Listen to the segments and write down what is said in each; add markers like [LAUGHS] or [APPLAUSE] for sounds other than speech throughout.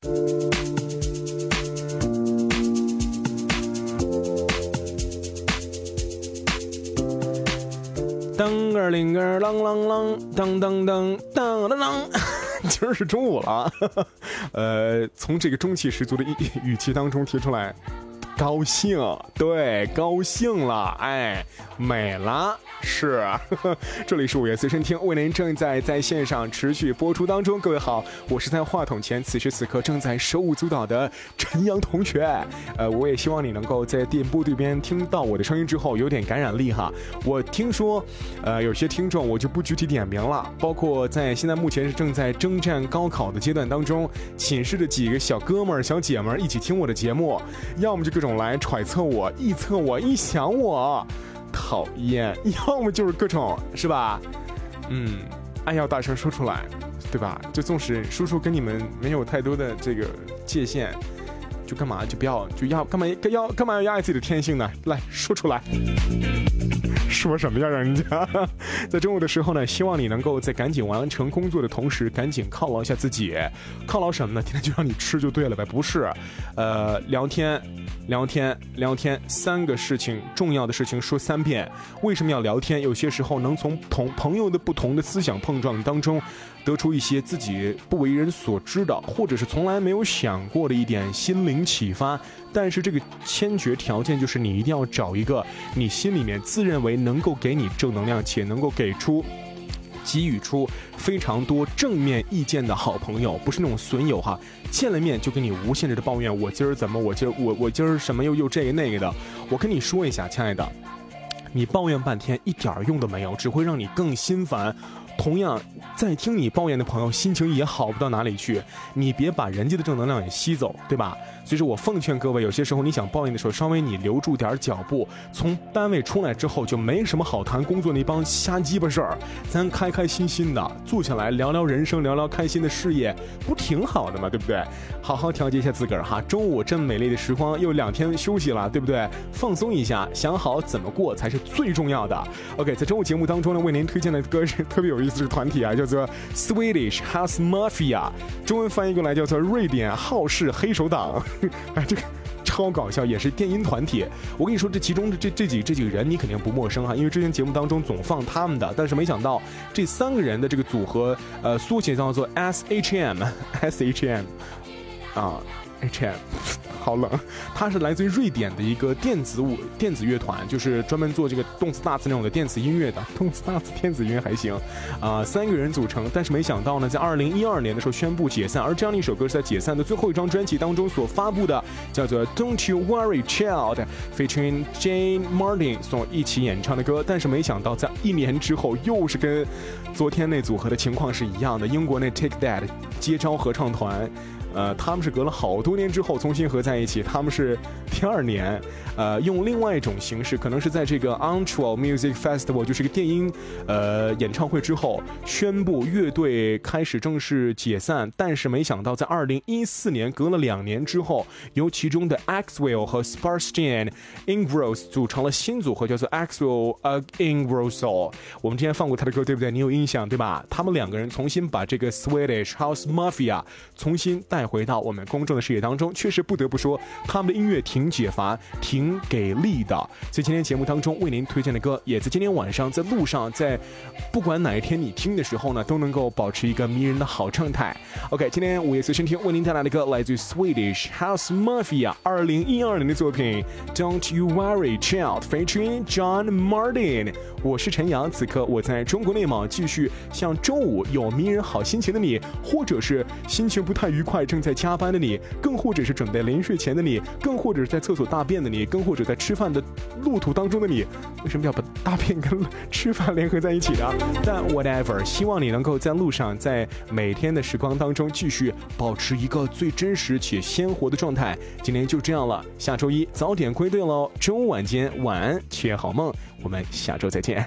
当个铃儿啷啷啷，当当当当当当，[LAUGHS] 今儿是中午了，[LAUGHS] 呃，从这个中气十足的语语气当中提出来，高兴，对，高兴了，哎，美了。是，[LAUGHS] 这里是五月随身听，为您正在在线上持续播出当中。各位好，我是在话筒前，此时此刻正在手舞足蹈的陈阳同学。呃，我也希望你能够在电波对边听到我的声音之后有点感染力哈。我听说，呃，有些听众我就不具体点名了，包括在现在目前是正在征战高考的阶段当中，寝室的几个小哥们儿、小姐们儿一起听我的节目，要么就各种来揣测我、臆测我、臆想我。讨厌，[LAUGHS] 要么就是各种，是吧？嗯，爱要大声说出来，对吧？就纵使叔叔跟你们没有太多的这个界限，就干嘛就不要就要干嘛要干嘛要压抑自己的天性呢？来说出来，[LAUGHS] 说什么呀？人家 [LAUGHS] 在中午的时候呢，希望你能够在赶紧完成工作的同时，赶紧犒劳一下自己。犒劳什么呢？天天就让你吃就对了呗？不是，呃，聊天。聊天，聊天，三个事情，重要的事情说三遍。为什么要聊天？有些时候能从同朋友的不同的思想碰撞当中，得出一些自己不为人所知的，或者是从来没有想过的一点心灵启发。但是这个先决条件就是你一定要找一个你心里面自认为能够给你正能量且能够给出。给予出非常多正面意见的好朋友，不是那种损友哈，见了面就跟你无限制的抱怨，我今儿怎么，我今儿我我今儿什么又又这个那个的，我跟你说一下，亲爱的，你抱怨半天一点用都没有，只会让你更心烦。同样，在听你抱怨的朋友心情也好不到哪里去，你别把人家的正能量也吸走，对吧？所以说我奉劝各位，有些时候你想抱怨的时候，稍微你留住点脚步。从单位出来之后，就没什么好谈工作那帮瞎鸡巴事儿，咱开开心心的坐下来聊聊人生，聊聊开心的事业，不挺好的吗？对不对？好好调节一下自个儿哈。中午这么美丽的时光，又两天休息了，对不对？放松一下，想好怎么过才是最重要的。OK，在中午节目当中呢，为您推荐的歌是特别有意思的团体啊，叫做 Swedish House Mafia，中文翻译过来叫做瑞典好事黑手党。[LAUGHS] 哎，这个超搞笑，也是电音团体。我跟你说，这其中的这这几这几个人，你肯定不陌生哈，因为之前节目当中总放他们的。但是没想到，这三个人的这个组合，呃，缩写叫做 S H M，S H M，啊，H M。好冷，他是来自于瑞典的一个电子舞电子乐团，就是专门做这个动次大次那种的电子音乐的。动次大次电子音乐还行，啊，三个人组成，但是没想到呢，在二零一二年的时候宣布解散。而这样的一首歌是在解散的最后一张专辑当中所发布的，叫做 Don't You Worry Child，featuring Jane Martin 所一起演唱的歌。但是没想到，在一年之后，又是跟昨天那组合的情况是一样的，英国那 Take That 接招合唱团。呃，他们是隔了好多年之后重新合在一起。[LAUGHS] 他们是第二年，呃，用另外一种形式，可能是在这个 a n t r e Music Festival，就是一个电音，呃，演唱会之后，宣布乐队开始正式解散。但是没想到，在二零一四年，隔了两年之后，由其中的 Axwell 和 Sparstian Ingross 组成了新组合，叫做 Axwell Ingrosso。我们之前放过他的歌，对不对？你有印象对吧？他们两个人重新把这个 Swedish House Mafia 重新。带回到我们公众的视野当中，确实不得不说，他们的音乐挺解乏，挺给力的。在今天节目当中为您推荐的歌，也在今天晚上在路上，在不管哪一天你听的时候呢，都能够保持一个迷人的好状态。OK，今天午夜随身听为您带来的歌来自于 Swedish House Mafia 二零一二年的作品 Don't You Worry Child》f e a t u r i n John Martin。我是陈阳，此刻我在中国内蒙，继续向周五有迷人好心情的你，或者是心情不太愉快。正在加班的你，更或者是准备临睡前的你，更或者是在厕所大便的你，更或者在吃饭的路途当中的你，为什么要把大便跟吃饭联合在一起呢？但 whatever，希望你能够在路上，在每天的时光当中继续保持一个最真实且鲜活的状态。今天就这样了，下周一早点归队喽，周五晚间晚安，切好梦，我们下周再见。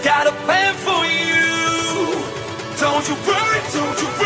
Got a plan for you. Don't you worry, don't you worry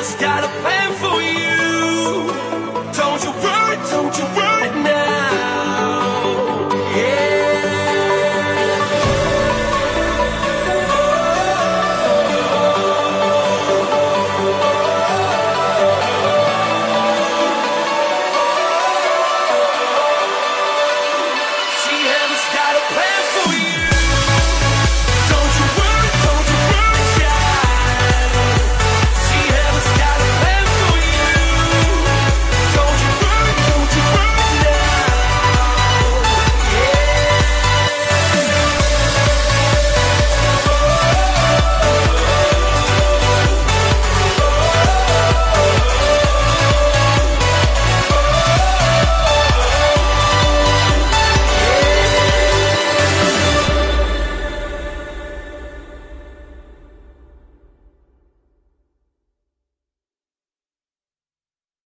was gotta pay